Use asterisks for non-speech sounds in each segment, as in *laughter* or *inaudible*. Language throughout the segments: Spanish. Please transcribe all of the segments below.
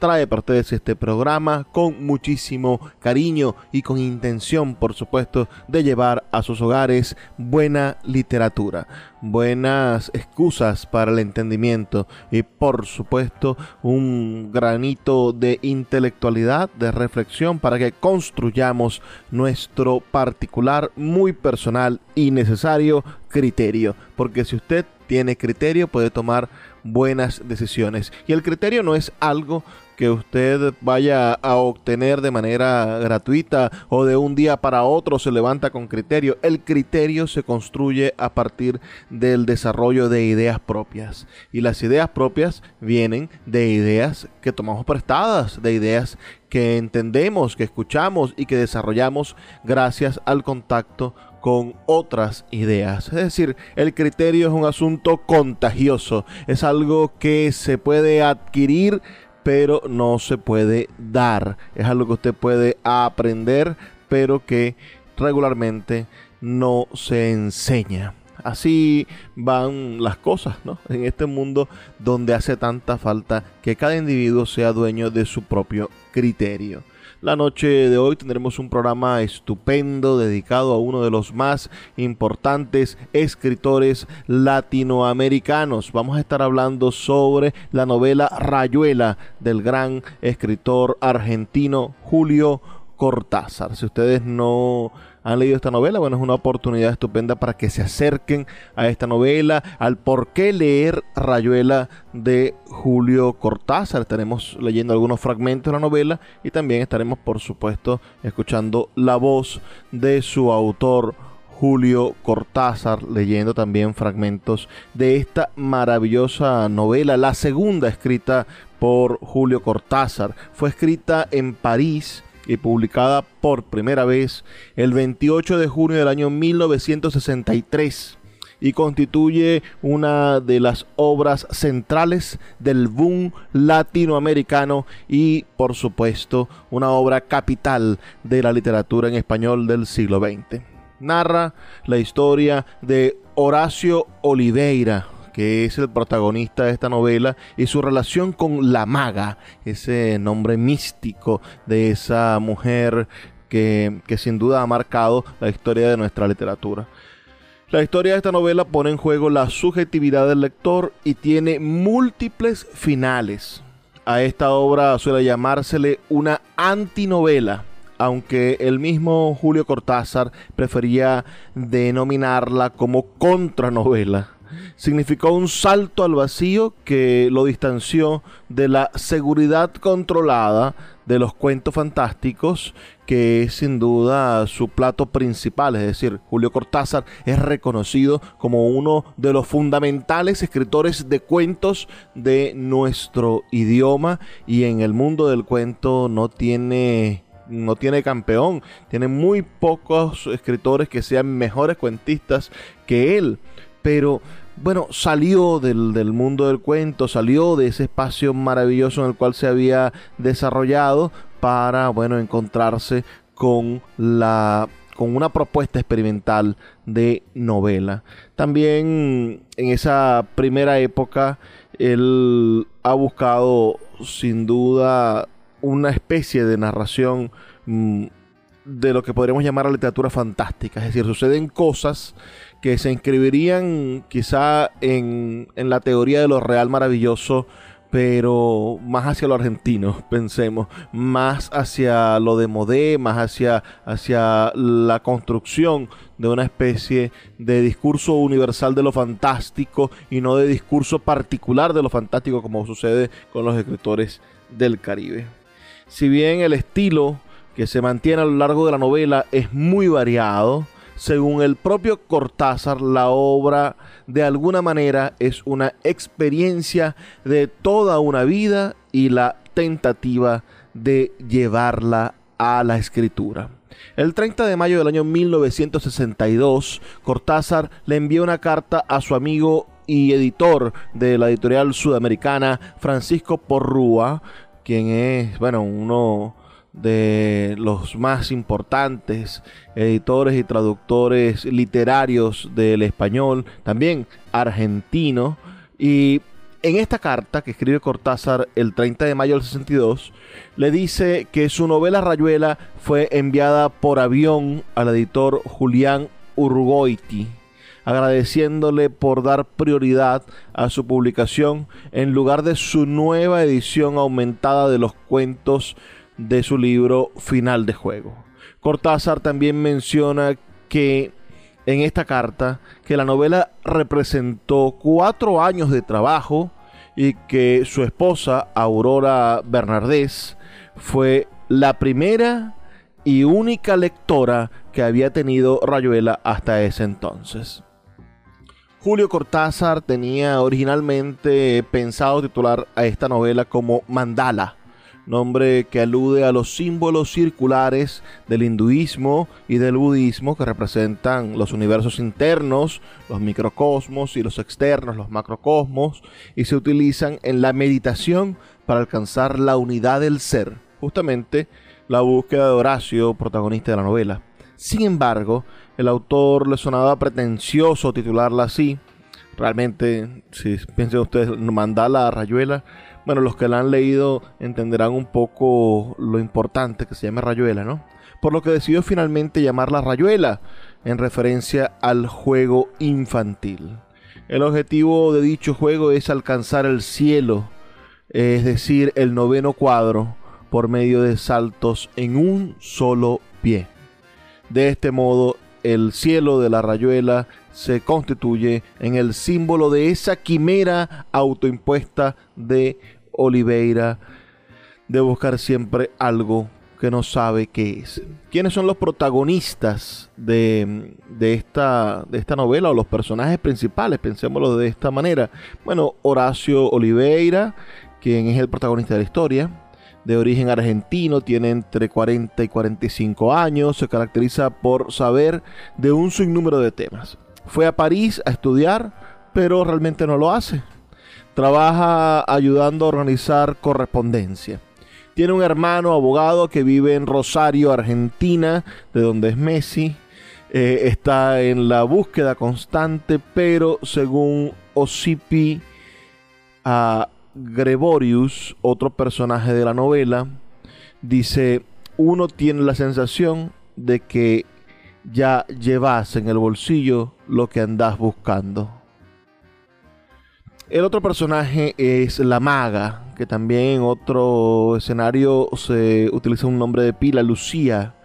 trae para ustedes este programa con muchísimo cariño y con intención, por supuesto, de llevar a sus hogares buena literatura, buenas excusas para el entendimiento y, por supuesto, un granito de intelectualidad, de reflexión para que construyamos nuestro particular, muy personal y necesario criterio. Porque si usted tiene criterio puede tomar buenas decisiones. Y el criterio no es algo que usted vaya a obtener de manera gratuita o de un día para otro se levanta con criterio. El criterio se construye a partir del desarrollo de ideas propias. Y las ideas propias vienen de ideas que tomamos prestadas, de ideas que entendemos, que escuchamos y que desarrollamos gracias al contacto con otras ideas. Es decir, el criterio es un asunto contagioso, es algo que se puede adquirir pero no se puede dar. Es algo que usted puede aprender, pero que regularmente no se enseña. Así van las cosas, ¿no? En este mundo donde hace tanta falta que cada individuo sea dueño de su propio criterio. La noche de hoy tendremos un programa estupendo dedicado a uno de los más importantes escritores latinoamericanos. Vamos a estar hablando sobre la novela Rayuela del gran escritor argentino Julio Cortázar. Si ustedes no han leído esta novela, bueno, es una oportunidad estupenda para que se acerquen a esta novela, al por qué leer Rayuela de Julio Cortázar. Estaremos leyendo algunos fragmentos de la novela y también estaremos, por supuesto, escuchando la voz de su autor. Julio Cortázar, leyendo también fragmentos de esta maravillosa novela, la segunda escrita por Julio Cortázar. Fue escrita en París y publicada por primera vez el 28 de junio del año 1963 y constituye una de las obras centrales del boom latinoamericano y por supuesto una obra capital de la literatura en español del siglo XX. Narra la historia de Horacio Oliveira, que es el protagonista de esta novela, y su relación con la maga, ese nombre místico de esa mujer que, que sin duda ha marcado la historia de nuestra literatura. La historia de esta novela pone en juego la subjetividad del lector y tiene múltiples finales. A esta obra suele llamársele una antinovela, aunque el mismo Julio Cortázar prefería denominarla como contranovela significó un salto al vacío que lo distanció de la seguridad controlada de los cuentos fantásticos, que es sin duda su plato principal. Es decir, Julio Cortázar es reconocido como uno de los fundamentales escritores de cuentos de nuestro idioma y en el mundo del cuento no tiene no tiene campeón, tiene muy pocos escritores que sean mejores cuentistas que él, pero bueno, salió del, mundo del cuento, salió de ese espacio maravilloso en el cual se había desarrollado para, bueno, encontrarse con la con una propuesta experimental de novela. También en esa primera época él ha buscado sin duda una especie de narración mm, de lo que podríamos llamar la literatura fantástica. Es decir, suceden cosas que se inscribirían quizá en, en la teoría de lo real maravilloso pero más hacia lo argentino, *laughs* pensemos, más hacia lo de Modé, más hacia, hacia la construcción de una especie de discurso universal de lo fantástico y no de discurso particular de lo fantástico como sucede con los escritores del Caribe. Si bien el estilo que se mantiene a lo largo de la novela es muy variado, según el propio Cortázar, la obra de alguna manera es una experiencia de toda una vida y la tentativa de llevarla a la escritura. El 30 de mayo del año 1962, Cortázar le envió una carta a su amigo y editor de la editorial sudamericana, Francisco Porrúa, quien es, bueno, uno de los más importantes editores y traductores literarios del español, también argentino. Y en esta carta que escribe Cortázar el 30 de mayo del 62, le dice que su novela Rayuela fue enviada por avión al editor Julián Urgoiti, agradeciéndole por dar prioridad a su publicación en lugar de su nueva edición aumentada de los cuentos de su libro Final de Juego. Cortázar también menciona que en esta carta que la novela representó cuatro años de trabajo y que su esposa, Aurora Bernardés, fue la primera y única lectora que había tenido Rayuela hasta ese entonces. Julio Cortázar tenía originalmente pensado titular a esta novela como Mandala, nombre que alude a los símbolos circulares del hinduismo y del budismo que representan los universos internos, los microcosmos y los externos, los macrocosmos, y se utilizan en la meditación para alcanzar la unidad del ser, justamente la búsqueda de Horacio, protagonista de la novela. Sin embargo, el autor le sonaba pretencioso titularla así. Realmente, si piensen ustedes, mandala Rayuela bueno, los que la han leído entenderán un poco lo importante que se llama Rayuela, ¿no? Por lo que decidió finalmente llamarla Rayuela, en referencia al juego infantil. El objetivo de dicho juego es alcanzar el cielo, es decir, el noveno cuadro, por medio de saltos en un solo pie. De este modo, el cielo de la rayuela se constituye en el símbolo de esa quimera autoimpuesta de Oliveira de buscar siempre algo que no sabe qué es. ¿Quiénes son los protagonistas de, esta, de esta novela o los personajes principales? Pensémoslo de esta manera. Bueno, Horacio Oliveira, quien es el protagonista de la historia, de origen argentino, tiene entre 40 y 45 años, se caracteriza por saber de un sinnúmero de temas. Fue a París a estudiar, pero realmente no lo hace. Trabaja ayudando a organizar correspondencia. Tiene un hermano abogado que vive en Rosario, Argentina, de donde es Messi. Eh, está en la búsqueda constante, pero según Osipi a Gregorius, otro personaje de la novela, dice, uno tiene la sensación de que ya llevas en el bolsillo lo que andas buscando. El otro personaje es la maga, que también en otro escenario se utiliza un nombre de pila, Lucía.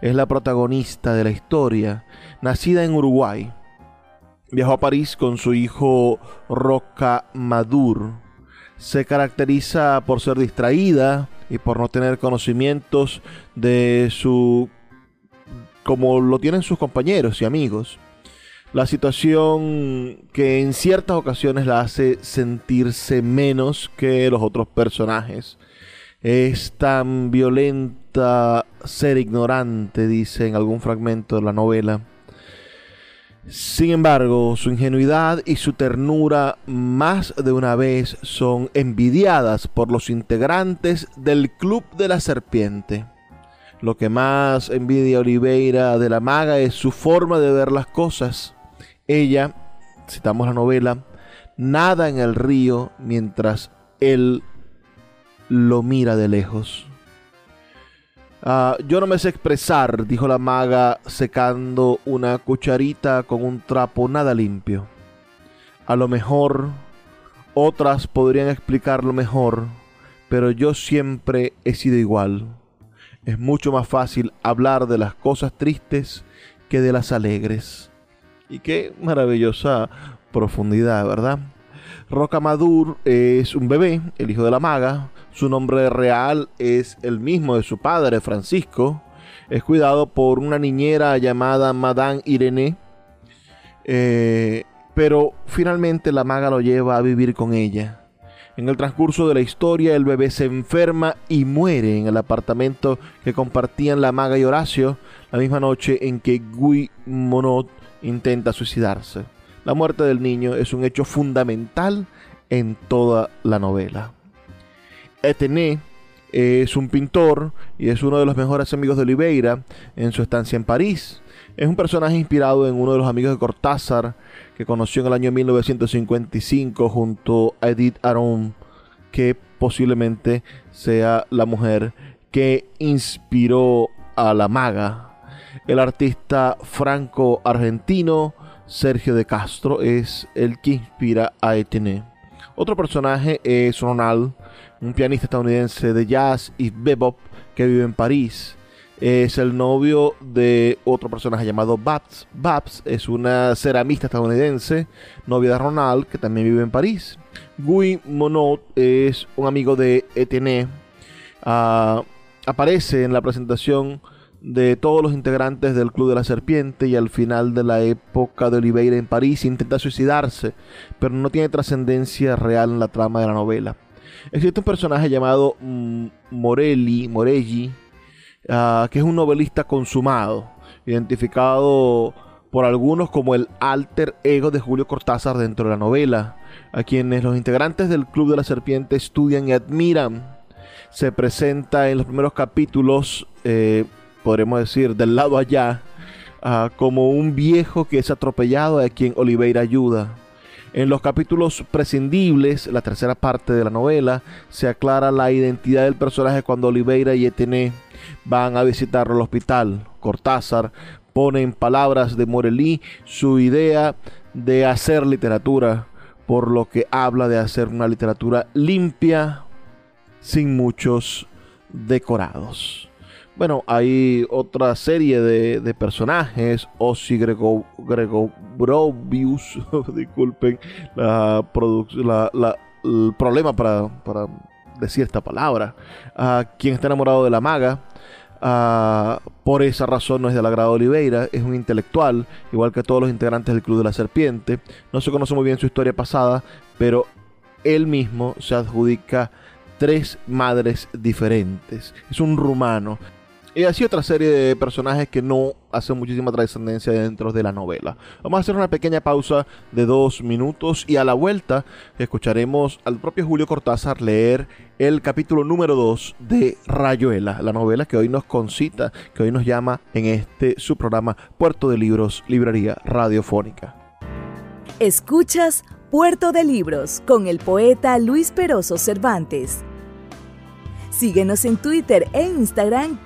Es la protagonista de la historia, nacida en Uruguay. Viajó a París con su hijo Roca Madur. Se caracteriza por ser distraída y por no tener conocimientos de su como lo tienen sus compañeros y amigos. La situación que en ciertas ocasiones la hace sentirse menos que los otros personajes. Es tan violenta ser ignorante, dice en algún fragmento de la novela. Sin embargo, su ingenuidad y su ternura más de una vez son envidiadas por los integrantes del Club de la Serpiente Lo que más envidia Oliveira de la maga es su forma de ver las cosas. Ella, citamos la novela, nada en el río mientras él lo mira de lejos. Ah, yo no me sé expresar, dijo la maga secando una cucharita con un trapo nada limpio. A lo mejor otras podrían explicarlo mejor, pero yo siempre he sido igual. Es mucho más fácil hablar de las cosas tristes que de las alegres. Y qué maravillosa profundidad, ¿verdad? Rocamadur es un bebé, el hijo de la maga. Su nombre real es el mismo de su padre, Francisco. Es cuidado por una niñera llamada Madame Irene. Eh, pero finalmente la maga lo lleva a vivir con ella. En el transcurso de la historia, el bebé se enferma y muere en el apartamento que compartían la maga y Horacio la misma noche en que Guy Monod intenta suicidarse. La muerte del niño es un hecho fundamental en toda la novela. Etienne es un pintor y es uno de los mejores amigos de Oliveira en su estancia en París. Es un personaje inspirado en uno de los amigos de Cortázar que conoció en el año 1955 junto a Edith Aron, que posiblemente sea la mujer que inspiró a la maga. El artista franco-argentino Sergio de Castro es el que inspira a Etienne. Otro personaje es Ronald, un pianista estadounidense de jazz y bebop que vive en París. Es el novio de otro personaje llamado Babs. Babs es una ceramista estadounidense, novia de Ronald, que también vive en París. Guy Monod es un amigo de Etienne. Ah, aparece en la presentación de todos los integrantes del Club de la Serpiente y al final de la época de Oliveira en París intenta suicidarse, pero no tiene trascendencia real en la trama de la novela. Existe un personaje llamado mm, Morelli, Morelli, ah, que es un novelista consumado, identificado por algunos como el alter ego de Julio Cortázar dentro de la novela, a quienes los integrantes del Club de la Serpiente estudian y admiran. Se presenta en los primeros capítulos eh, podremos decir, del lado allá, ah, como un viejo que es atropellado a quien Oliveira ayuda. En los capítulos prescindibles, la tercera parte de la novela, se aclara la identidad del personaje cuando Oliveira y Etienne van a visitar el hospital. Cortázar pone en palabras de Morelli su idea de hacer literatura, por lo que habla de hacer una literatura limpia, sin muchos decorados. Bueno, hay otra serie de, personajes, Ossi Grego, Brobius, *laughs* disculpen la, la, el problema para, decir esta palabra, a quien está enamorado de la maga, por esa razón no es del agrado de Oliveira, es un intelectual, igual que todos los integrantes del Club de la Serpiente, no se conoce muy bien su historia pasada, pero él mismo se adjudica tres madres diferentes. Es un rumano y así otra serie de personajes que no hacen muchísima trascendencia dentro de la novela. Vamos a hacer una pequeña pausa de dos minutos y a la vuelta escucharemos al propio Julio Cortázar leer el capítulo número 2 de Rayuela, la novela que hoy nos concita, que hoy nos llama en este su programa Puerto de Libros, Librería Radiofónica. Escuchas Puerto de Libros con el poeta Luis Peroso Cervantes. Síguenos en Twitter e Instagram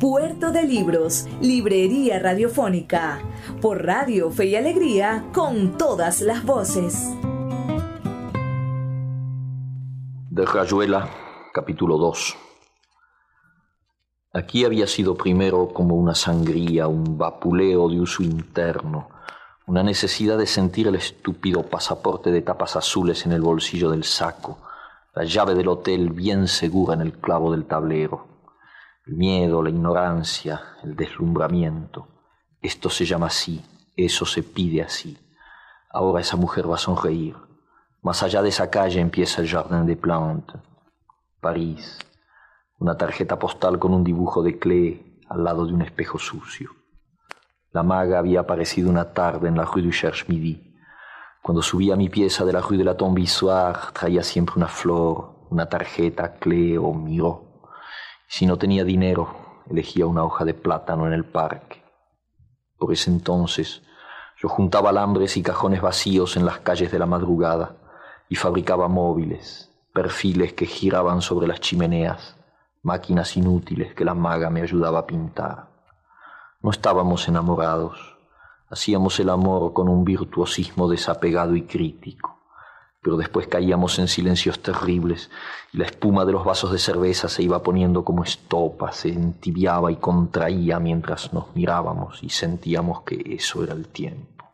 Puerto de Libros, Librería Radiofónica, por Radio Fe y Alegría, con todas las voces. De Rayuela, capítulo 2. Aquí había sido primero como una sangría, un vapuleo de uso interno, una necesidad de sentir el estúpido pasaporte de tapas azules en el bolsillo del saco, la llave del hotel bien segura en el clavo del tablero, el miedo, la ignorancia, el deslumbramiento. Esto se llama así, eso se pide así. Ahora esa mujer va a sonreír. Más allá de esa calle empieza el Jardin des Plantes. París. Una tarjeta postal con un dibujo de Clé al lado de un espejo sucio. La maga había aparecido una tarde en la rue du Cherche-Midi. Cuando subía mi pieza de la rue de la Tombe traía siempre una flor, una tarjeta, clé o miró. Si no tenía dinero, elegía una hoja de plátano en el parque. Por ese entonces, yo juntaba alambres y cajones vacíos en las calles de la madrugada y fabricaba móviles, perfiles que giraban sobre las chimeneas, máquinas inútiles que la maga me ayudaba a pintar. No estábamos enamorados, hacíamos el amor con un virtuosismo desapegado y crítico, pero después caíamos en silencios terribles y la espuma de los vasos de cerveza se iba poniendo como estopa, se entibiaba y contraía mientras nos mirábamos y sentíamos que eso era el tiempo.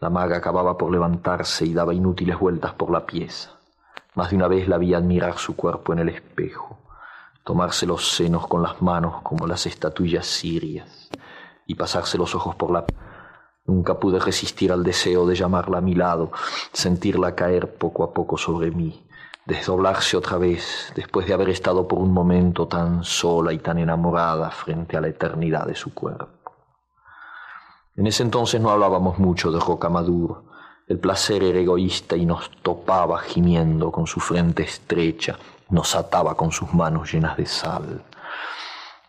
La maga acababa por levantarse y daba inútiles vueltas por la pieza. Más de una vez la vi admirar su cuerpo en el espejo tomarse los senos con las manos como las estatuillas sirias y pasarse los ojos por la... Nunca pude resistir al deseo de llamarla a mi lado, sentirla caer poco a poco sobre mí, desdoblarse otra vez después de haber estado por un momento tan sola y tan enamorada frente a la eternidad de su cuerpo. En ese entonces no hablábamos mucho de Rocamadour. El placer era egoísta y nos topaba gimiendo con su frente estrecha, nos ataba con sus manos llenas de sal.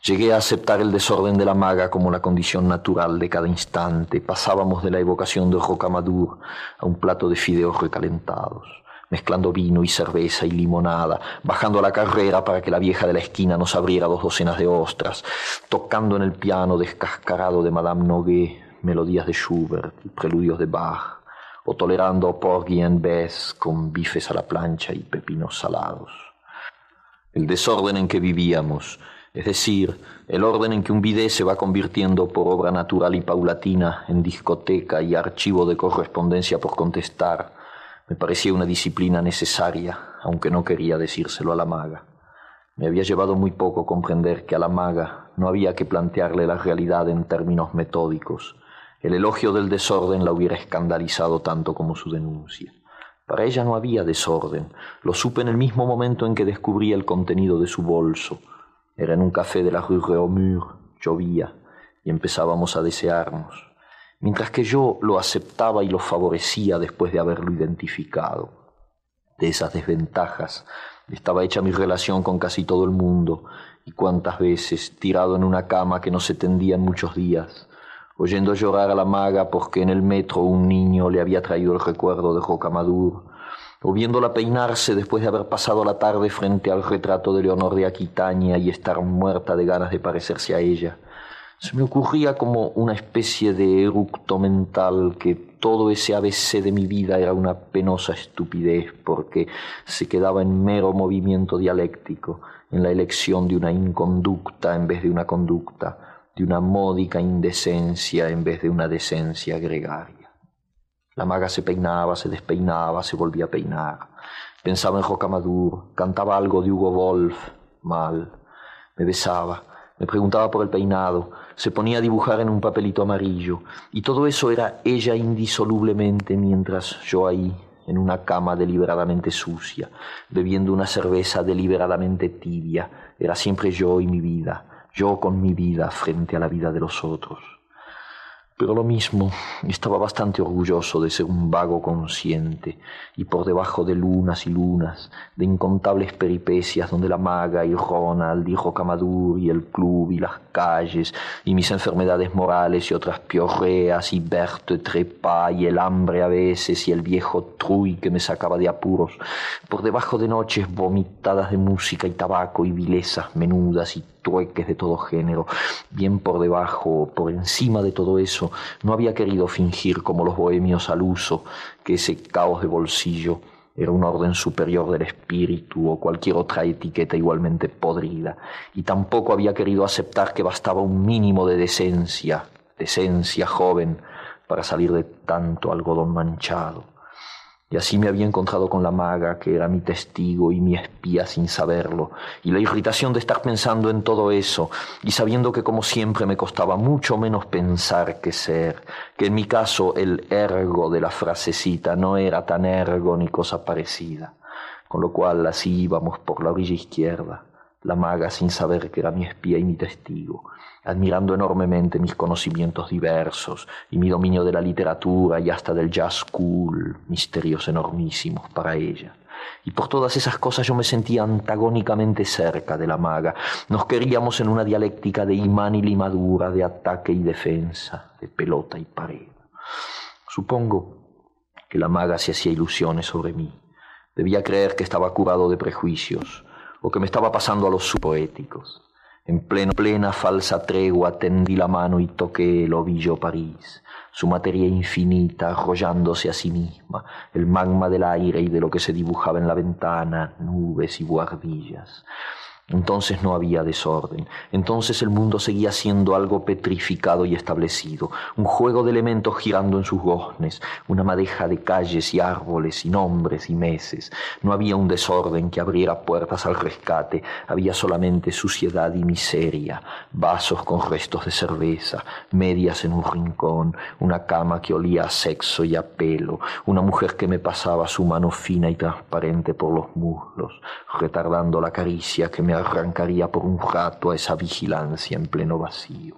Llegué a aceptar el desorden de la maga como la condición natural de cada instante. Pasábamos de la evocación de rocamadour a un plato de fideos recalentados, mezclando vino y cerveza y limonada, bajando a la carrera para que la vieja de la esquina nos abriera dos docenas de ostras, tocando en el piano descascarado de Madame Noguet melodías de Schubert y preludios de Bach, o tolerando porgy and bess con bifes a la plancha y pepinos salados el desorden en que vivíamos, es decir, el orden en que un bidé se va convirtiendo por obra natural y paulatina en discoteca y archivo de correspondencia por contestar, me parecía una disciplina necesaria, aunque no quería decírselo a la maga. Me había llevado muy poco comprender que a la maga no había que plantearle la realidad en términos metódicos. El elogio del desorden la hubiera escandalizado tanto como su denuncia. Para ella no había desorden. Lo supe en el mismo momento en que descubrí el contenido de su bolso. Era en un café de la rue Réaumur, llovía, y empezábamos a desearnos, mientras que yo lo aceptaba y lo favorecía después de haberlo identificado. De esas desventajas estaba hecha mi relación con casi todo el mundo, y cuántas veces, tirado en una cama que no se tendía en muchos días, oyendo llorar a la maga porque en el metro un niño le había traído el recuerdo de Rocamadour, o viéndola peinarse después de haber pasado la tarde frente al retrato de Leonor de Aquitania y estar muerta de ganas de parecerse a ella. Se me ocurría como una especie de eructo mental que todo ese ABC de mi vida era una penosa estupidez porque se quedaba en mero movimiento dialéctico, en la elección de una inconducta en vez de una conducta, de una módica indecencia en vez de una decencia gregaria. La maga se peinaba, se despeinaba, se volvía a peinar. Pensaba en Rocamadour, cantaba algo de Hugo Wolf, mal. Me besaba, me preguntaba por el peinado, se ponía a dibujar en un papelito amarillo, y todo eso era ella indisolublemente mientras yo ahí, en una cama deliberadamente sucia, bebiendo una cerveza deliberadamente tibia, era siempre yo y mi vida, yo con mi vida frente a la vida de los otros. Pero lo mismo, estaba bastante orgulloso de ser un vago consciente, y por debajo de lunas y lunas, de incontables peripecias donde la maga y Ronald y Rocamadour y el club y las calles, y mis enfermedades morales y otras piorreas, y Berthe Trepa y el hambre a veces, y el viejo Truy que me sacaba de apuros, por debajo de noches vomitadas de música y tabaco y vilezas menudas y trueques de todo género, bien por debajo, por encima de todo eso, no había querido fingir como los bohemios al uso que ese caos de bolsillo era un orden superior del espíritu o cualquier otra etiqueta igualmente podrida, y tampoco había querido aceptar que bastaba un mínimo de decencia, decencia joven, para salir de tanto algodón manchado. Y así me había encontrado con la maga, que era mi testigo y mi espía sin saberlo, y la irritación de estar pensando en todo eso, y sabiendo que como siempre me costaba mucho menos pensar que ser, que en mi caso el ergo de la frasecita no era tan ergo ni cosa parecida, con lo cual así íbamos por la orilla izquierda, la maga sin saber que era mi espía y mi testigo, admirando enormemente mis conocimientos diversos y mi dominio de la literatura y hasta del jazz cool, misterios enormísimos para ella. Y por todas esas cosas yo me sentía antagónicamente cerca de la maga. Nos queríamos en una dialéctica de imán y limadura, de ataque y defensa, de pelota y pared. Supongo que la maga se hacía ilusiones sobre mí. Debía creer que estaba curado de prejuicios o que me estaba pasando a los subpoéticos. En pleno, plena falsa tregua tendí la mano y toqué el ovillo París, su materia infinita arrollándose a sí misma, el magma del aire y de lo que se dibujaba en la ventana, nubes y buhardillas. Entonces no había desorden, entonces el mundo seguía siendo algo petrificado y establecido, un juego de elementos girando en sus goznes, una madeja de calles y árboles y nombres y meses. No había un desorden que abriera puertas al rescate, había solamente suciedad y miseria, vasos con restos de cerveza, medias en un rincón, una cama que olía a sexo y a pelo, una mujer que me pasaba su mano fina y transparente por los muslos, retardando la caricia que me arrancaría por un rato a esa vigilancia en pleno vacío.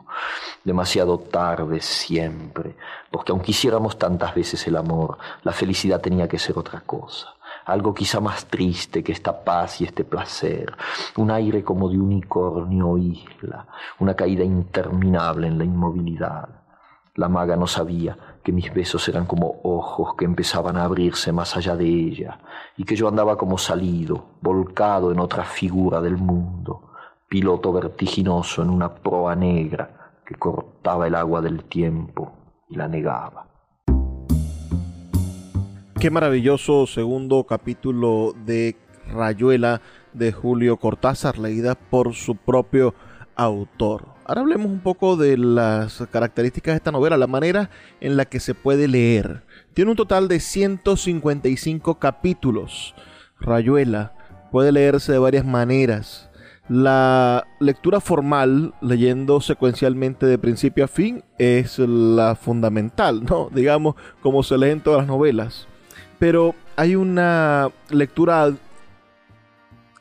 Demasiado tarde siempre, porque aunque hiciéramos tantas veces el amor, la felicidad tenía que ser otra cosa algo quizá más triste que esta paz y este placer, un aire como de unicornio isla, una caída interminable en la inmovilidad. La maga no sabía que mis besos eran como ojos que empezaban a abrirse más allá de ella, y que yo andaba como salido, volcado en otra figura del mundo, piloto vertiginoso en una proa negra que cortaba el agua del tiempo y la negaba. Qué maravilloso segundo capítulo de Rayuela de Julio Cortázar, leída por su propio autor. Ahora hablemos un poco de las características de esta novela, la manera en la que se puede leer. Tiene un total de 155 capítulos. Rayuela puede leerse de varias maneras. La lectura formal, leyendo secuencialmente de principio a fin, es la fundamental, ¿no? *laughs* Digamos, como se lee en todas las novelas. Pero hay una lectura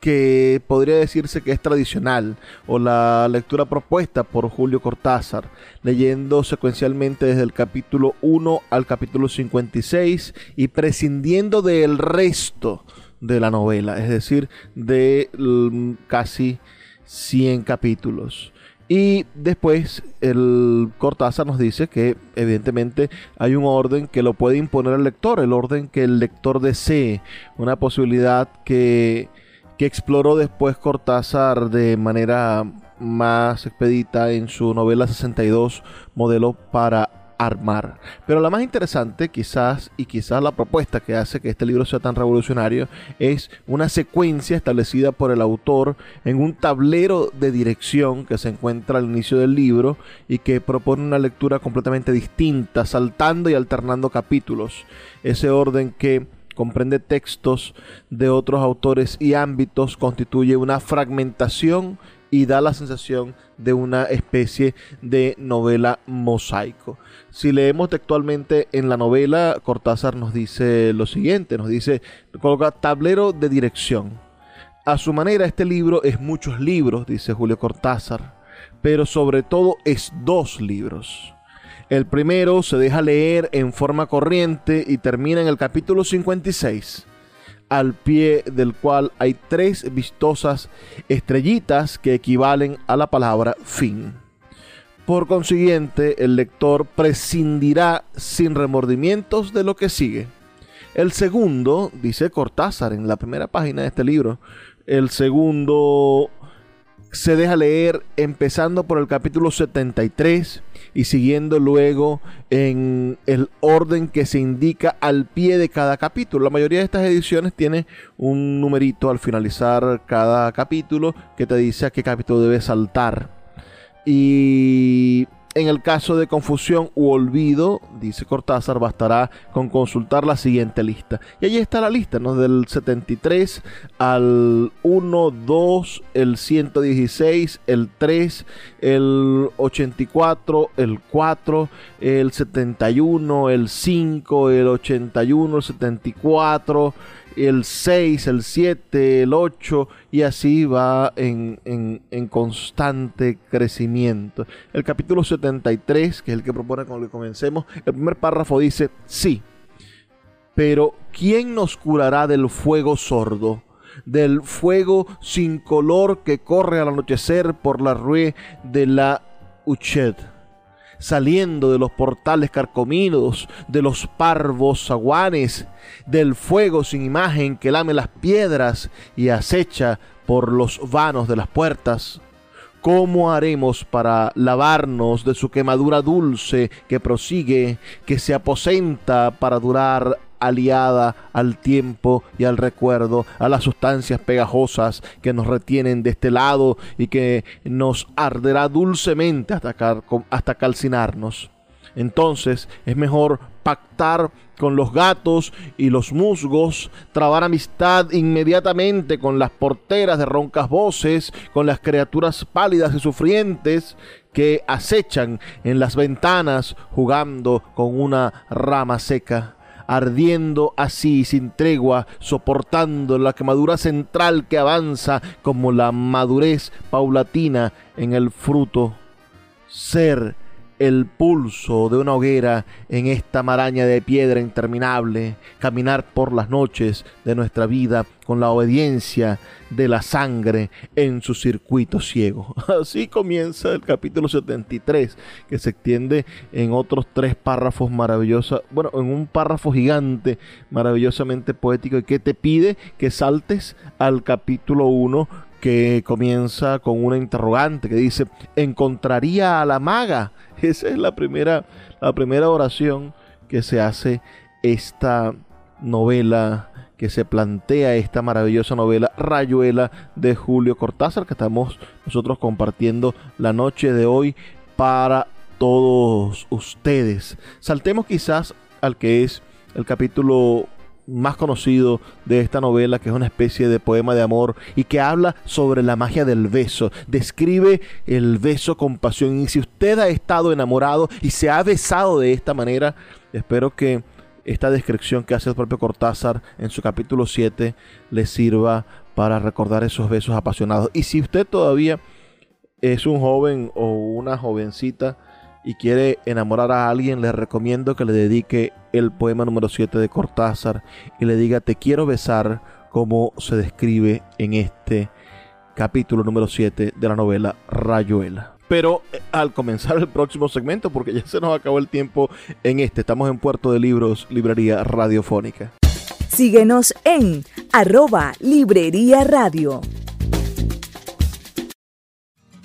que podría decirse que es tradicional, o la lectura propuesta por Julio Cortázar, leyendo secuencialmente desde el capítulo 1 al capítulo 56 y prescindiendo del resto de la novela, es decir, de casi 100 capítulos. Y después el Cortázar nos dice que evidentemente hay un orden que lo puede imponer el lector, el orden que el lector desee, una posibilidad que exploró después Cortázar de manera más expedita en su novela 62, Modelo para armar. Pero la más interesante, quizás, y quizás la propuesta que hace que este libro sea tan revolucionario, es una secuencia establecida por el autor en un tablero de dirección que se encuentra al inicio del libro y que propone una lectura completamente distinta, saltando y alternando capítulos. Ese orden que comprende textos de otros autores y ámbitos, constituye una fragmentación y da la sensación de una especie de novela mosaico. Si leemos textualmente en la novela, Cortázar nos dice lo siguiente, nos dice, coloca tablero de dirección. A su manera, este libro es muchos libros, dice Julio Cortázar, pero sobre todo es dos libros. El primero se deja leer en forma corriente y termina en el capítulo 56, al pie del cual hay tres vistosas estrellitas que equivalen a la palabra fin. Por consiguiente, el lector prescindirá sin remordimientos de lo que sigue. El segundo, dice Cortázar en la primera página de este libro, el segundo se deja leer empezando por el capítulo 73 y siguiendo luego en el orden que se indica al pie de cada capítulo. La mayoría de estas ediciones tiene un numerito al finalizar cada capítulo que te dice a qué capítulo debes saltar. Y en el caso de confusión u olvido, dice Cortázar, bastará con consultar la siguiente lista. Y allí está la lista, ¿no? Del 73 al 1, 2, el 116, el 3, el 84, el 4, el 71, el 5, el 81, el 74 el 6, el 7, el 8 y así va en, en, constante crecimiento. El capítulo 73, que es el que propone con el que comencemos, el primer párrafo dice, sí, pero ¿quién nos curará del fuego sordo? Del fuego sin color que corre al anochecer por la rue de la Uchet saliendo de los portales carcomidos, de los parvos zaguanes, del fuego sin imagen que lame las piedras y acecha por los vanos de las puertas. ¿Cómo haremos para lavarnos de su quemadura dulce que prosigue, que se aposenta para durar aliada al tiempo y al recuerdo, a las sustancias pegajosas que nos retienen de este lado y que nos arderá dulcemente hasta, hasta calcinarnos. Entonces es mejor pactar con los gatos y los musgos, trabar amistad inmediatamente con las porteras de roncas voces, con las criaturas pálidas y sufrientes que acechan en las ventanas jugando con una rama seca ardiendo así sin tregua, soportando la quemadura central que avanza como la madurez paulatina en el fruto. Ser el pulso de una hoguera en esta maraña de piedra interminable, caminar por las noches de nuestra vida con la obediencia de la sangre en su circuito ciego. *laughs* Así comienza el capítulo 73, que se extiende en otros tres párrafos maravillosos, bueno, en un párrafo gigante, maravillosamente poético, y que te pide que saltes al capítulo 1 que comienza con una interrogante que dice, ¿encontraría a la maga? *laughs* Esa es la primera, la primera oración que se hace esta novela, que se plantea esta maravillosa novela Rayuela de Julio Cortázar, que estamos nosotros compartiendo la noche de hoy para todos ustedes. Saltemos quizás al que es el capítulo más conocido de esta novela, que es una especie de poema de amor y que habla sobre la magia del beso. Describe el beso con pasión. Y si usted ha estado enamorado y se ha besado de esta manera, espero que esta descripción que hace el propio Cortázar en su capítulo 7 le sirva para recordar esos besos apasionados. Y si usted todavía es un joven o una jovencita, y quiere enamorar a alguien, le recomiendo que le dedique el poema número 7 de Cortázar y le diga te quiero besar como se describe en este capítulo número 7 de la novela Rayuela. Pero eh, al comenzar el próximo segmento, porque ya se nos acabó el tiempo en este, estamos en Puerto de Libros, Librería Radiofónica. Síguenos en arroba Librería Radio.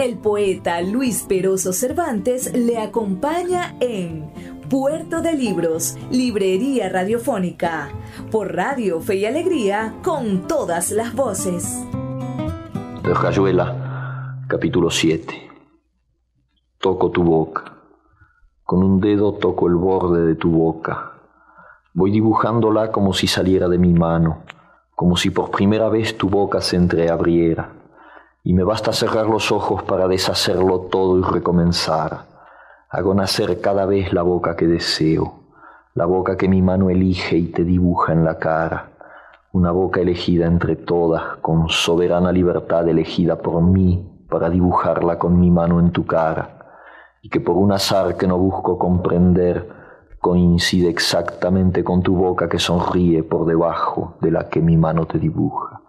El poeta Luis Peroso Cervantes le acompaña en Puerto de Libros, Librería Radiofónica, por Radio Fe y Alegría, con todas las voces. de Rayuela, capítulo 7. Toco tu boca. Con un dedo toco el borde de tu boca. Voy dibujándola como si saliera de mi mano, como si por primera vez tu boca se entreabriera. Y me basta cerrar los ojos para deshacerlo todo y recomenzar. Hago nacer cada vez la boca que deseo, la boca que mi mano elige y te dibuja en la cara una boca elegida entre todas, con soberana libertad elegida por mí para dibujarla con mi mano en tu cara, y que por un azar que no busco comprender, coincide exactamente con tu boca que sonríe por debajo de la que mi mano te dibuja.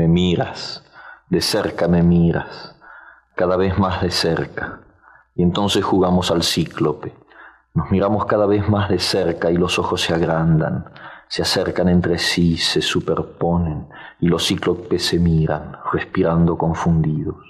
Me miras, de cerca me miras, cada vez más de cerca, y entonces jugamos al cíclope. Nos miramos cada vez más de cerca y los ojos se agrandan, se acercan entre sí, se superponen y los cíclopes se miran, respirando confundidos.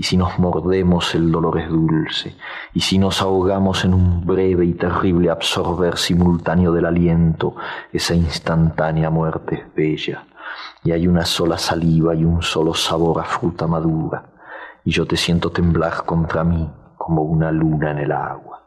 Y si nos mordemos el dolor es dulce, y si nos ahogamos en un breve y terrible absorber simultáneo del aliento, esa instantánea muerte es bella, y hay una sola saliva y un solo sabor a fruta madura y yo te siento temblar contra mí como una luna en el agua.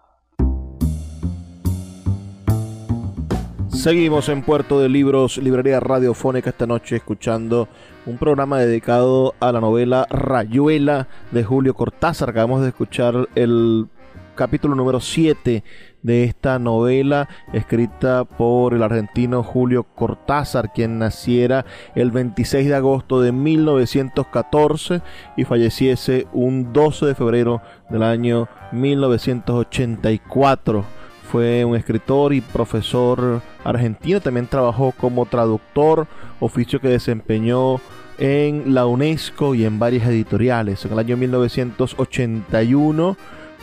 Seguimos en Puerto de Libros, Librería Radiofónica esta noche escuchando un programa dedicado a la novela Rayuela de Julio Cortázar. Acabamos de escuchar el capítulo número 7 de esta novela escrita por el argentino Julio Cortázar, quien naciera el 26 de agosto de 1914 y falleciese un 12 de febrero del año 1984. Fue un escritor y profesor argentino, también trabajó como traductor, oficio que desempeñó en la UNESCO y en varias editoriales. En el año 1981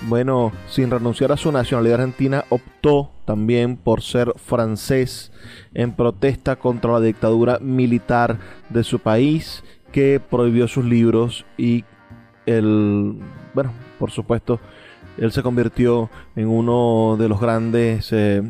bueno, sin renunciar a su nacionalidad argentina, optó también por ser francés en protesta contra la dictadura militar de su país que prohibió sus libros y el, bueno, por supuesto, él se convirtió en uno de los grandes eh,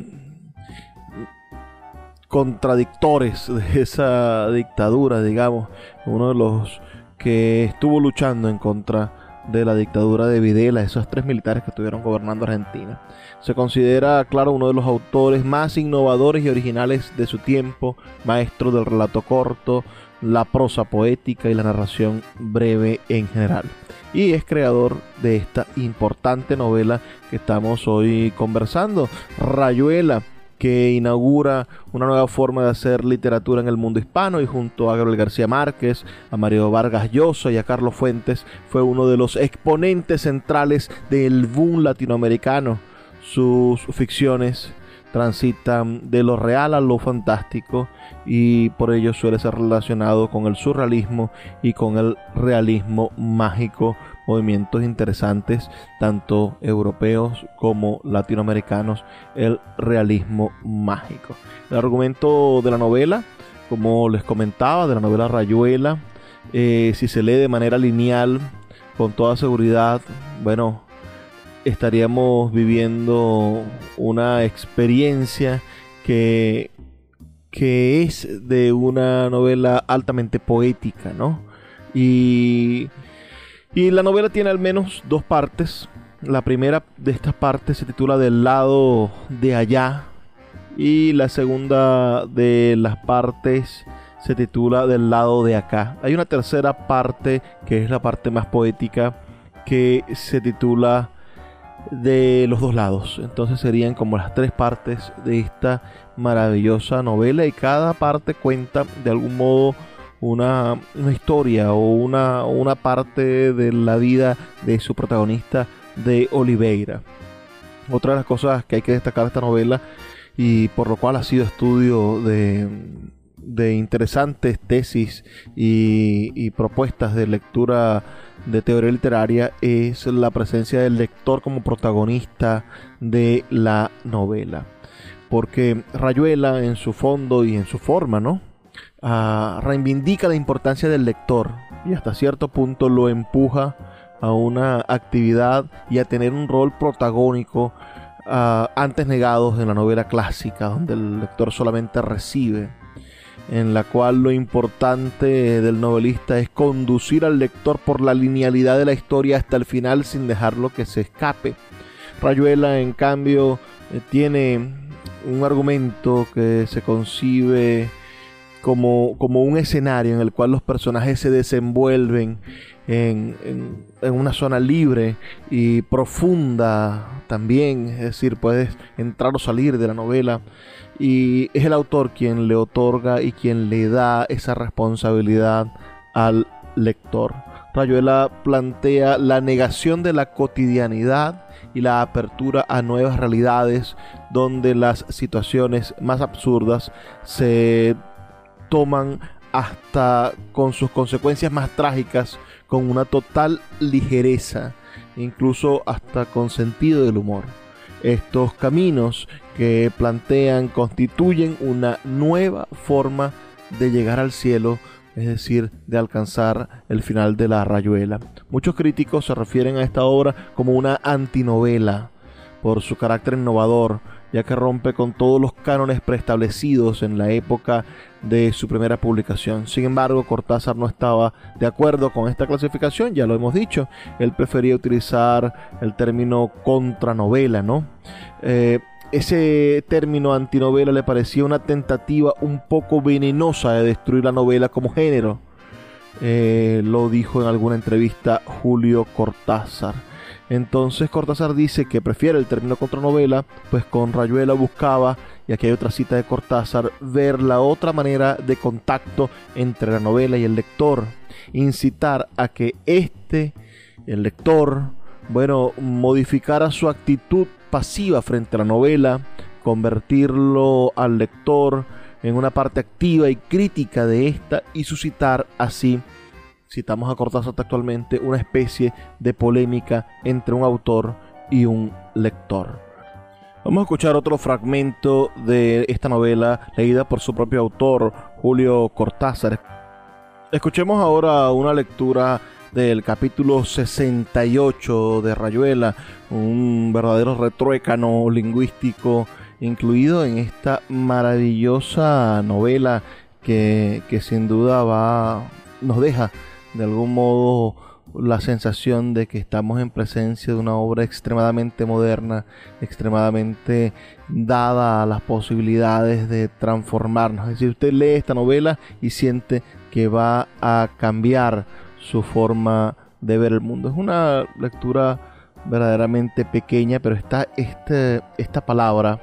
contradictores de esa dictadura, digamos, uno de los que estuvo luchando en contra de la dictadura de Videla, esos tres militares que estuvieron gobernando Argentina. Se considera, claro, uno de los autores más innovadores y originales de su tiempo, maestro del relato corto, la prosa poética y la narración breve en general. Y es creador de esta importante novela que estamos hoy conversando, Rayuela que inaugura una nueva forma de hacer literatura en el mundo hispano y junto a Gabriel García Márquez, a Mario Vargas Llosa y a Carlos Fuentes fue uno de los exponentes centrales del boom latinoamericano. Sus ficciones transitan de lo real a lo fantástico y por ello suele ser relacionado con el surrealismo y con el realismo mágico movimientos interesantes, tanto europeos como latinoamericanos, el realismo mágico. El argumento de la novela, como les comentaba, de la novela Rayuela, eh, si se lee de manera lineal, con toda seguridad, bueno, estaríamos viviendo una experiencia que, que es de una novela altamente poética, ¿no? Y y la novela tiene al menos dos partes. La primera de estas partes se titula Del lado de allá. Y la segunda de las partes se titula Del lado de acá. Hay una tercera parte que es la parte más poética que se titula de los dos lados. Entonces serían como las tres partes de esta maravillosa novela y cada parte cuenta de algún modo una, historia o una, una parte de la vida de su protagonista de Oliveira. Otra de las cosas que hay que destacar de esta novela y por lo cual ha sido estudio de, de interesantes tesis y, propuestas de lectura de teoría literaria es la presencia del lector como protagonista de la novela. Porque Rayuela en su fondo y en su forma, ¿no? Ah, reivindica la importancia del lector y hasta cierto punto lo empuja a una actividad y a tener un rol protagónico ah, antes negados en la novela clásica, donde el lector solamente recibe en la cual lo importante del novelista es conducir al lector por la linealidad de la historia hasta el final sin dejarlo que se escape. Rayuela, en cambio, eh, tiene un argumento que se concibe como, como, un escenario en el cual los personajes se desenvuelven en, en, una zona libre y profunda también, es decir, puedes entrar o salir de la novela y es el autor quien le otorga y quien le da esa responsabilidad al lector. Rayuela plantea la negación de la cotidianidad y la apertura a nuevas realidades donde las situaciones más absurdas se toman hasta con sus consecuencias más trágicas con una total ligereza, incluso hasta con sentido del humor. Estos caminos que plantean constituyen una nueva forma de llegar al cielo, es decir, de alcanzar el final de la rayuela. Muchos críticos se refieren a esta obra como una antinovela por su carácter innovador, ya que rompe con todos los cánones preestablecidos en la época de su primera publicación. Sin embargo, Cortázar no estaba de acuerdo con esta clasificación, ya lo hemos dicho, él prefería utilizar el término contranovela, ¿no? Eh, ese término antinovela le parecía una tentativa un poco venenosa de destruir la novela como género. Eh, lo dijo en alguna entrevista Julio Cortázar. Entonces Cortázar dice que prefiere el término contranovela, pues con Rayuela buscaba, y aquí hay otra cita de Cortázar, ver la otra manera de contacto entre la novela y el lector, incitar a que éste, el lector, bueno, modificara su actitud pasiva frente a la novela, convertirlo al lector en una parte activa y crítica de esta y suscitar así citamos a Cortázar actualmente, una especie de polémica entre un autor y un lector. Vamos a escuchar otro fragmento de esta novela leída por su propio autor, Julio Cortázar. Escuchemos ahora una lectura del capítulo 68 de Rayuela, un verdadero retruécano lingüístico incluido en esta maravillosa novela que, que sin duda va, nos deja de algún modo la sensación de que estamos en presencia de una obra extremadamente moderna, extremadamente dada a las posibilidades de transformarnos. Es decir, usted lee esta novela y siente que va a cambiar su forma de ver el mundo. Es una lectura verdaderamente pequeña, pero está este, esta palabra,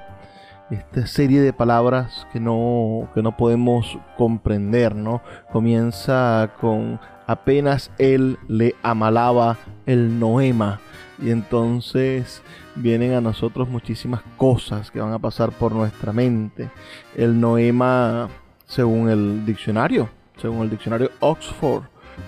esta serie de palabras que no, que no podemos comprender, ¿no? Comienza con apenas él le amalaba el noema. Y entonces vienen a nosotros muchísimas cosas que van a pasar por nuestra mente. El noema, según el diccionario, según el diccionario Oxford,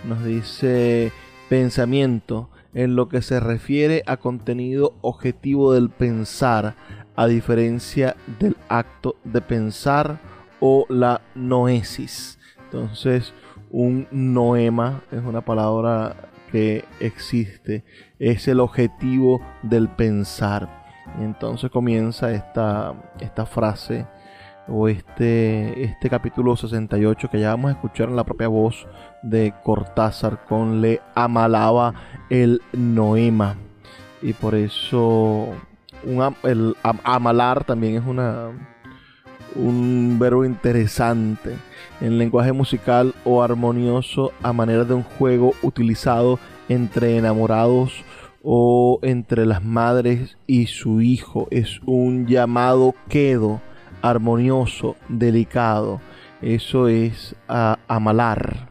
nos dice pensamiento en lo que se refiere a contenido objetivo del pensar, a diferencia del acto de pensar o la noesis. Entonces, un noema es una palabra que existe, es el objetivo del pensar. entonces comienza esta, esta frase o este, este capítulo 68 que ya vamos a escuchar en la propia voz de Cortázar con le amalaba el noema. Y por eso un, el amalar también es una, un verbo interesante en lenguaje musical o armonioso a manera de un juego utilizado entre enamorados o entre las madres y su hijo. Es un llamado quedo armonioso, delicado. Eso es amalar.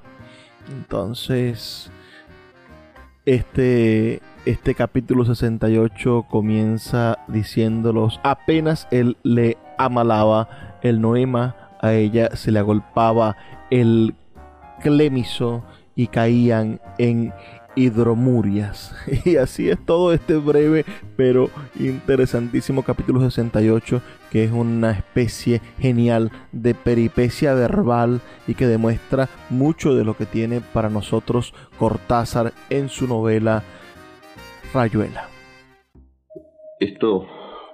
Entonces, este, este capítulo 68 comienza diciéndolos, apenas él le amalaba el noema a ella se le agolpaba el clémiso y caían en hidromurias. *laughs* Y así es todo este breve pero interesantísimo capítulo 68 que es una especie genial de peripecia verbal y que demuestra mucho de lo que tiene para nosotros Cortázar en su novela Rayuela. Esto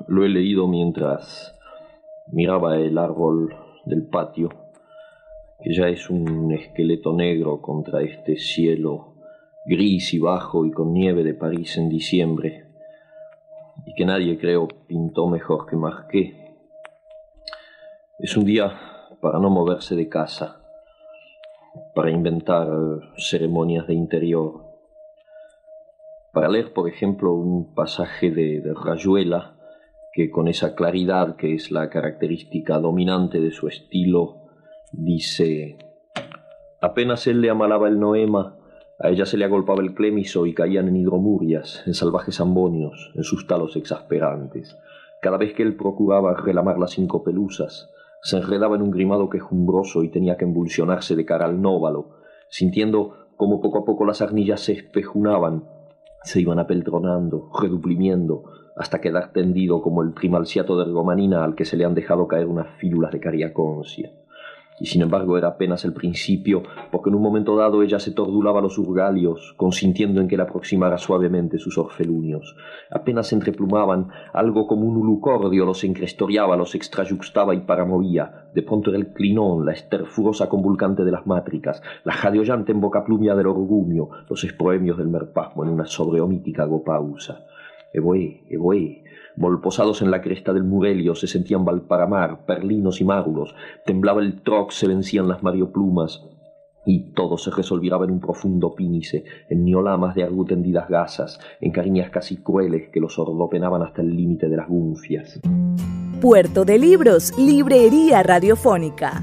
lo he leído mientras miraba el árbol del patio, que ya es un esqueleto negro contra este cielo gris y bajo y con nieve de París en diciembre, y que nadie creo pintó mejor que Marqué. Es un día para no moverse de casa, para inventar ceremonias de interior, para leer, por ejemplo, un pasaje de, Rayuela, que con esa claridad que es la característica dominante de su estilo, dice, apenas él le amalaba el noema, a ella se le agolpaba el clémiso y caían en hidromurias, en salvajes ambonios, en sus talos exasperantes. Cada vez que él procuraba relamar las cinco pelusas, se enredaba en un grimado quejumbroso y tenía que embulsionarse de cara al nóvalo, sintiendo como poco a poco las arnillas se espejunaban, se iban apeltronando, reduplimiendo, hasta quedar tendido como el trimalciato de ergomanina al que se le han dejado caer unas fílulas de cariaconcia y sin embargo era apenas el principio, porque en un momento dado ella se tordulaba los urgalios, consintiendo en que la aproximara suavemente sus orfelunios. Apenas se entreplumaban, algo como un ulucordio los encrestoriaba, los extrayuxtaba y paramovía. De pronto era el clinón, la esterfurosa convulcante de las mátricas, la jadeollante en boca plumia del orgumio, los esproemios del merpasmo en una sobreomítica gopausa. Evoé, evoé, Volposados en la cresta del Murelio se sentían Valparamar, Perlinos y Márulos, temblaba el troc, se vencían las marioplumas, y todo se resolviraba en un profundo pínice, en niolamas de argu tendidas gasas, en cariñas casi crueles que los ordopenaban hasta el límite de las gunfias. Puerto de Libros, Librería Radiofónica,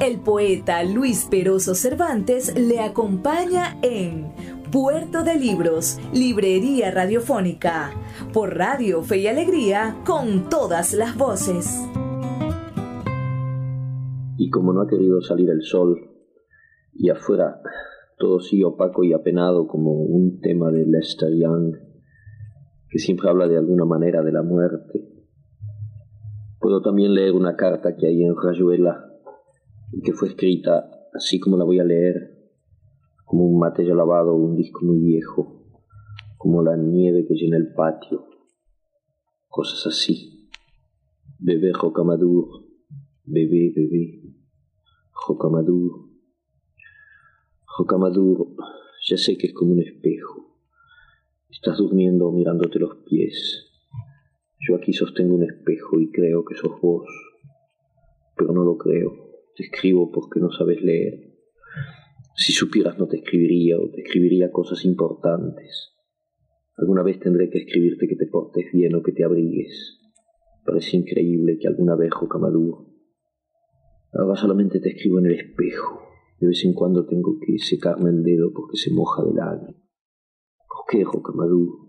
El poeta Luis Peroso Cervantes le acompaña en Puerto de Libros, Librería Radiofónica, por Radio Fe y Alegría, con todas las voces. Y como no ha querido salir el sol, y afuera todo sigue opaco y apenado como un tema de Lester Young, que siempre habla de alguna manera de la muerte, puedo también leer una carta que hay en Rayuela que fue escrita así como la voy a leer, como un matello lavado o un disco muy viejo, como la nieve que llena el patio, cosas así. Bebé Rocamadour, bebé, bebé, Rocamadour, Rocamadour, ya sé que es como un espejo. Estás durmiendo mirándote los pies. Yo aquí sostengo un espejo y creo que sos vos, pero no lo creo. Te escribo porque no sabes leer. Si supieras no te escribiría o te escribiría cosas importantes. Alguna vez tendré que escribirte que te portes bien o que te abrigues. Parece increíble que alguna vez, Rocamadour. Ahora solamente te escribo en el espejo. De vez en cuando tengo que secarme el dedo porque se moja de lágrimas. ¿Por qué, Rocamadour?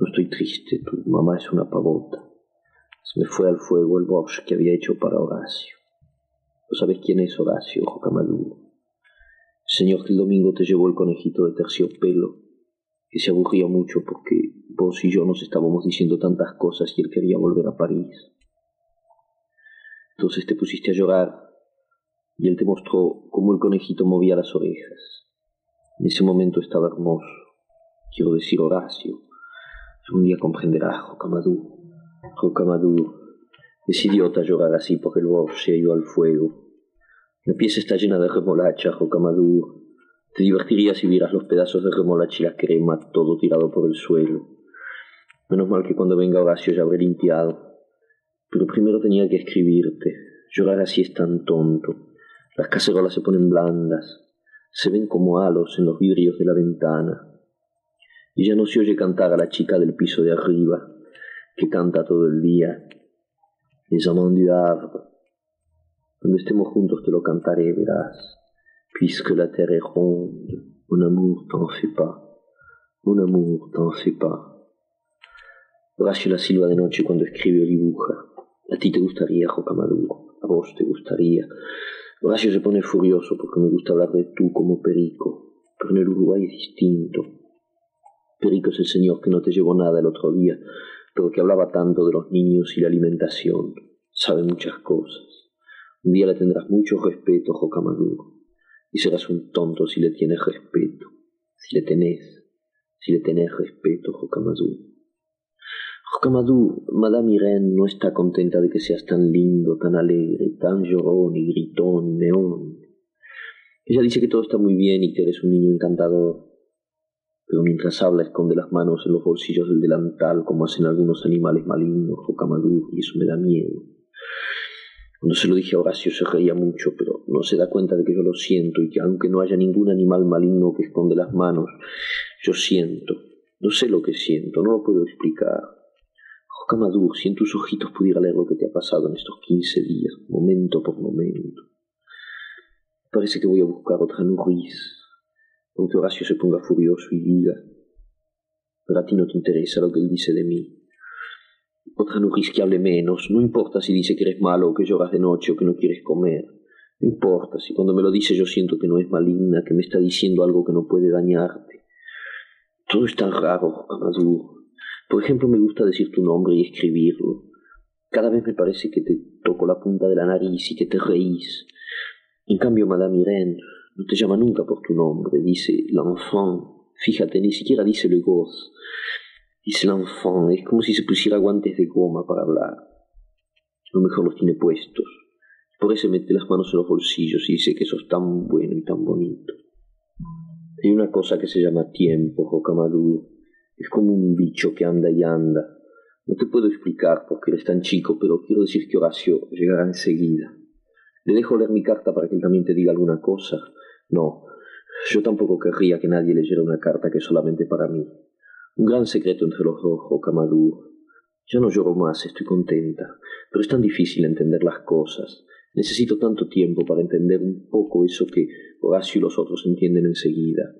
No estoy triste, tu mamá es una pavota. Se me fue al fuego el bosque que había hecho para Horacio. ¿No sabes quién es Horacio, Rocamadour? Señor que el domingo te llevó el conejito de terciopelo, que se aburría mucho porque vos y yo nos estábamos diciendo tantas cosas y él quería volver a París. Entonces te pusiste a llorar y él te mostró cómo el conejito movía las orejas. En ese momento estaba hermoso, quiero decir Horacio. Un día comprenderás, Rocamadour. Rocamadour. Es idiota llorar así porque el bosque se ha ido al fuego. La pieza está llena de remolacha, Rocamadour. Te divertirías si vieras los pedazos de remolacha y la crema, todo tirado por el suelo. Menos mal que cuando venga Horacio ya habré limpiado. Pero primero tenía que escribirte. Llorar así es tan tonto. Las cacerolas se ponen blandas. Se ven como halos en los vidrios de la ventana. Y ya no se oye cantar a la chica del piso de arriba, que canta todo el día. Les amants du Havre. Cuando estemos juntos te lo cantaré, verás. Puisque la terre est ronde, mon amour t'en fait pas. Mon amour t'en fait pas. Horacio la silba de noche cuando escribe o dibuja. A ti te gustaría, Rocamadour. A vos te gustaría. Horacio se pone furioso porque me gusta hablar de tú como Perico. Pero en el Uruguay es distinto. Perico es el señor que no te llevó nada el otro día, pero que hablaba tanto de los niños y la alimentación. Sabe muchas cosas. Un día le tendrás mucho respeto, Jocamaduro, y serás un tonto si le tienes respeto, si le tenés, si le tenés respeto, Jocamaduro. Jocamaduro, Madame Irene no está contenta de que seas tan lindo, tan alegre, tan llorón y gritón y meón. Ella dice que todo está muy bien y que eres un niño encantador, pero mientras habla esconde las manos en los bolsillos del delantal como hacen algunos animales malignos, Jocamaduro, y eso me da miedo. Cuando se lo dije a Horacio se reía mucho, pero no se da cuenta de que yo lo siento y que aunque no haya ningún animal maligno que esconde las manos, yo siento. No sé lo que siento, no lo puedo explicar. Jocamadur, si en tus ojitos pudiera leer lo que te ha pasado en estos quince días, momento por momento. Parece que voy a buscar otra Nuriz, aunque Horacio se ponga furioso y diga, pero a ti no te interesa lo que él dice de mí. Otra Nuriz que hable menos. No importa si dice que eres malo o que lloras de noche o que no quieres comer. No importa si cuando me lo dice yo siento que no es maligna, que me está diciendo algo que no puede dañarte. Todo es tan raro, Amadou. Por ejemplo, me gusta decir tu nombre y escribirlo. Cada vez me parece que te toco la punta de la nariz y que te reís. En cambio, Madame Irene no te llama nunca por tu nombre. Dice l'enfant. Fíjate, ni siquiera dice le gosse. Dice l'enfant, es como si se pusiera guantes de goma para hablar. A lo mejor los tiene puestos. Por eso mete las manos en los bolsillos y dice que sos tan bueno y tan bonito. Hay una cosa que se llama tiempo, Jocamadú. Es como un bicho que anda y anda. No te puedo explicar por qué eres tan chico, pero quiero decir que Horacio llegará enseguida. ¿Le dejo leer mi carta para que él también te diga alguna cosa? No, yo tampoco querría que nadie leyera una carta que es solamente para mí. Un gran secreto entre los dos, Jocamadú. Ya no lloro más, estoy contenta, pero es tan difícil entender las cosas. Necesito tanto tiempo para entender un poco eso que Horacio y los otros entienden enseguida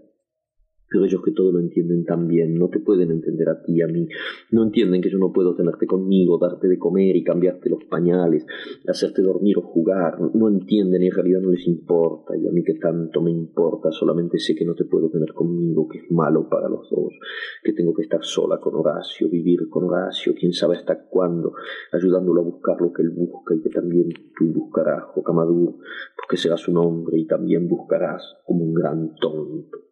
pero ellos que todo lo entienden tan bien, no te pueden entender a ti y a mí, no entienden que yo no puedo tenerte conmigo, darte de comer y cambiarte los pañales, hacerte dormir o jugar, no entienden y en realidad no les importa, y a mí que tanto me importa, solamente sé que no te puedo tener conmigo, que es malo para los dos, que tengo que estar sola con Horacio, vivir con Horacio, quién sabe hasta cuándo, ayudándolo a buscar lo que él busca y que también tú buscarás, Jocamadur, porque serás un hombre y también buscarás como un gran tonto.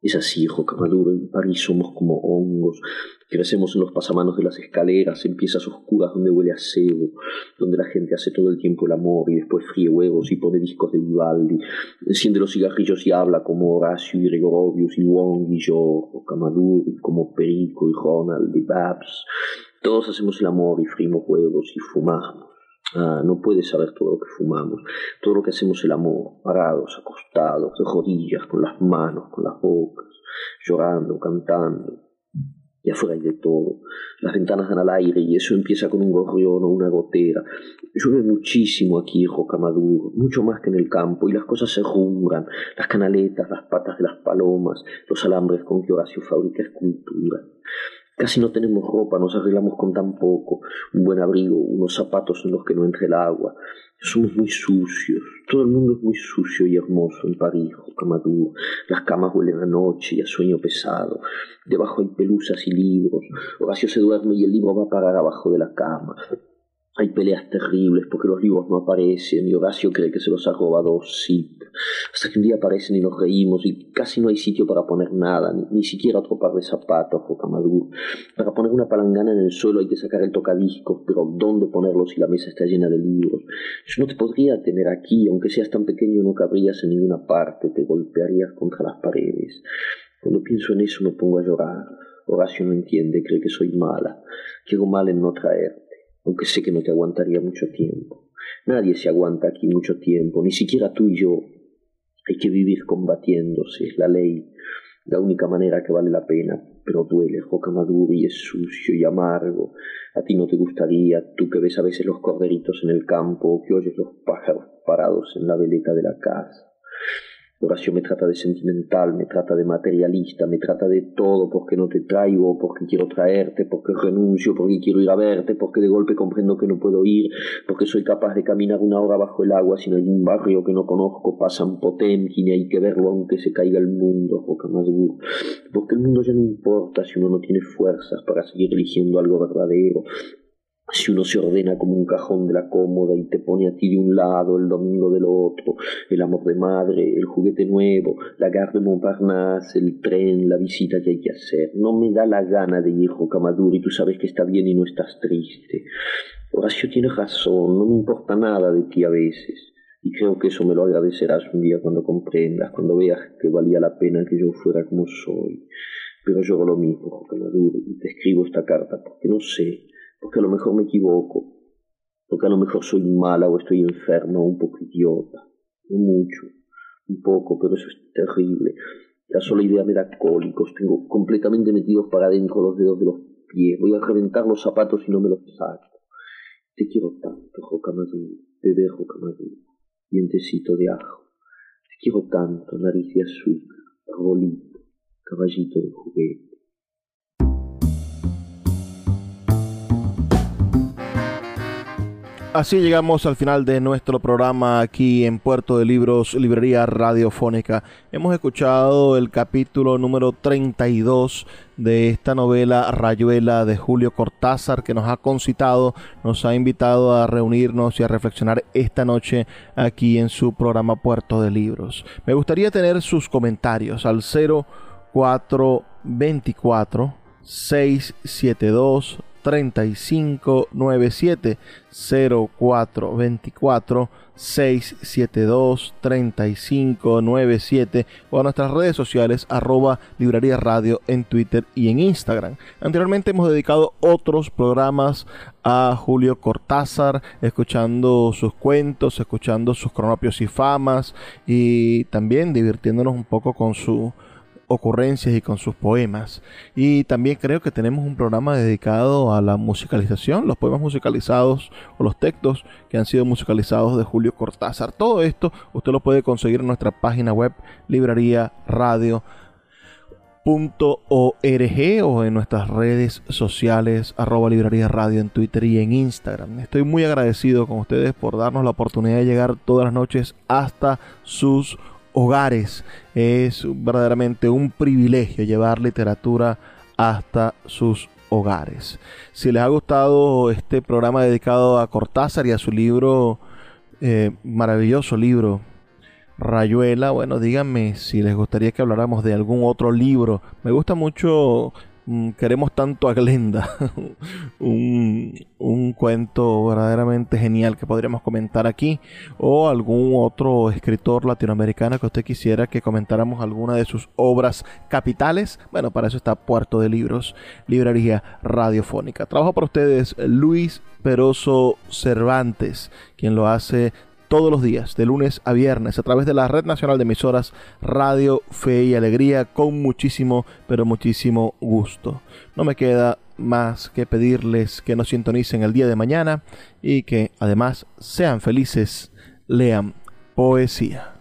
Es así, Jocamaduro, en París somos como hongos. Crecemos en los pasamanos de las escaleras, en piezas oscuras donde huele a cebo, donde la gente hace todo el tiempo el amor y después fríe huevos y pone discos de Vivaldi, enciende los cigarrillos y habla como Horacio y Gregorovius y Wong y yo, Jocamaduro, como Perico y Ronald y Babs. Todos hacemos el amor y frimos huevos y fumamos. Ah, no puedes saber todo lo que fumamos, todo lo que hacemos el amor, parados, acostados, de rodillas, con las manos, con las bocas, llorando, cantando. Y afuera hay de todo. Las ventanas dan al aire y eso empieza con un gorrión o una gotera. Llueve muchísimo aquí en Jocamaduro, mucho más que en el campo, y las cosas se rumbran, las canaletas, las patas de las palomas, los alambres con que Horacio fabrica escultura. Casi no tenemos ropa, nos arreglamos con tan poco, un buen abrigo, unos zapatos en los que no entre el agua. Somos muy sucios, todo el mundo es muy sucio y hermoso en París, Jocamaduro. Las camas huelen a noche y a sueño pesado. Debajo hay pelusas y libros. Horacio se duerme y el libro va a parar abajo de la cama. Hay peleas terribles porque los libros no aparecen y Horacio cree que se los ha robado Sid. Hasta que un día aparecen y nos reímos y casi no hay sitio para poner nada, ni, siquiera otro par de zapatos o camadú. Para poner una palangana en el suelo hay que sacar el tocadiscos, pero ¿dónde ponerlo si la mesa está llena de libros? Yo no te podría tener aquí, aunque seas tan pequeño no cabrías en ninguna parte, te golpearías contra las paredes. Cuando pienso en eso me pongo a llorar. Horacio no entiende, cree que soy mala, que mal en no traer aunque sé que no te aguantaría mucho tiempo. Nadie se aguanta aquí mucho tiempo, ni siquiera tú y yo. Hay que vivir combatiéndose, es la ley, la única manera que vale la pena, pero duele, Joca maduro y es sucio y amargo. A ti no te gustaría, tú que ves a veces los corderitos en el campo, o que oyes los pájaros parados en la veleta de la casa. Horacio me trata de sentimental, me trata de materialista, me trata de todo porque no te traigo, porque quiero traerte, porque renuncio, porque quiero ir a verte, porque de golpe comprendo que no puedo ir, porque soy capaz de caminar una hora bajo el agua sin algún barrio que no conozco, pasan Potemkin y hay que verlo aunque se caiga el mundo, porque el mundo ya no importa si uno no tiene fuerzas para seguir eligiendo algo verdadero, si uno se ordena como un cajón de la cómoda y te pone a ti de un lado, el domingo del otro, el amor de madre, el juguete nuevo, la gare de Montparnasse, el tren, la visita que hay que hacer. No me da la gana de ir Camaduro y tú sabes que está bien y no estás triste. Horacio tiene razón, no me importa nada de ti a veces. Y creo que eso me lo agradecerás un día cuando comprendas, cuando veas que valía la pena que yo fuera como soy. Pero yo lo mismo, Camaduro, y te escribo esta carta porque no sé porque a lo mejor me equivoco, porque a lo mejor soy mala o estoy enferma o un poco idiota, no mucho, un poco, pero eso es terrible. La sola idea me da cólicos, tengo completamente metidos para adentro los dedos de los pies, voy a reventar los zapatos y no me los saco. Te quiero tanto, Jocamadú, bebé Jocamadú, dientecito de ajo. Te quiero tanto, nariz de azúcar, arbolito, caballito de juguete. Así llegamos al final de nuestro programa aquí en Puerto de Libros, Librería Radiofónica. Hemos escuchado el capítulo número 32 de esta novela Rayuela de Julio Cortázar que nos ha concitado, nos ha invitado a reunirnos y a reflexionar esta noche aquí en su programa Puerto de Libros. Me gustaría tener sus comentarios al 0424 672 3597 0424 672 3597 o a nuestras redes sociales arroba librería radio en Twitter y en Instagram. Anteriormente hemos dedicado otros programas a Julio Cortázar, escuchando sus cuentos, escuchando sus cronopios y famas y también divirtiéndonos un poco con su ocurrencias y con sus poemas. Y también creo que tenemos un programa dedicado a la musicalización, los poemas musicalizados o los textos que han sido musicalizados de Julio Cortázar. Todo esto usted lo puede conseguir en nuestra página web librería radio o en nuestras redes sociales arroba librería radio en Twitter y en Instagram. Estoy muy agradecido con ustedes por darnos la oportunidad de llegar todas las noches hasta sus hogares. Es verdaderamente un privilegio llevar literatura hasta sus hogares. Si les ha gustado este programa dedicado a Cortázar y a su libro, eh, maravilloso libro, Rayuela, bueno, díganme si les gustaría que habláramos de algún otro libro. Me gusta mucho queremos tanto a Glenda. *laughs* un, un, cuento verdaderamente genial que podríamos comentar aquí. O algún otro escritor latinoamericano que usted quisiera que comentáramos alguna de sus obras capitales. Bueno, para eso está Puerto de Libros, Librería Radiofónica. Trabajo para ustedes Luis Peroso Cervantes, quien lo hace todos los días, de lunes a viernes, a través de la Red Nacional de Emisoras Radio Fe y Alegría, con muchísimo, pero muchísimo gusto. No me queda más que pedirles que nos sintonicen el día de mañana y que además sean felices, lean poesía.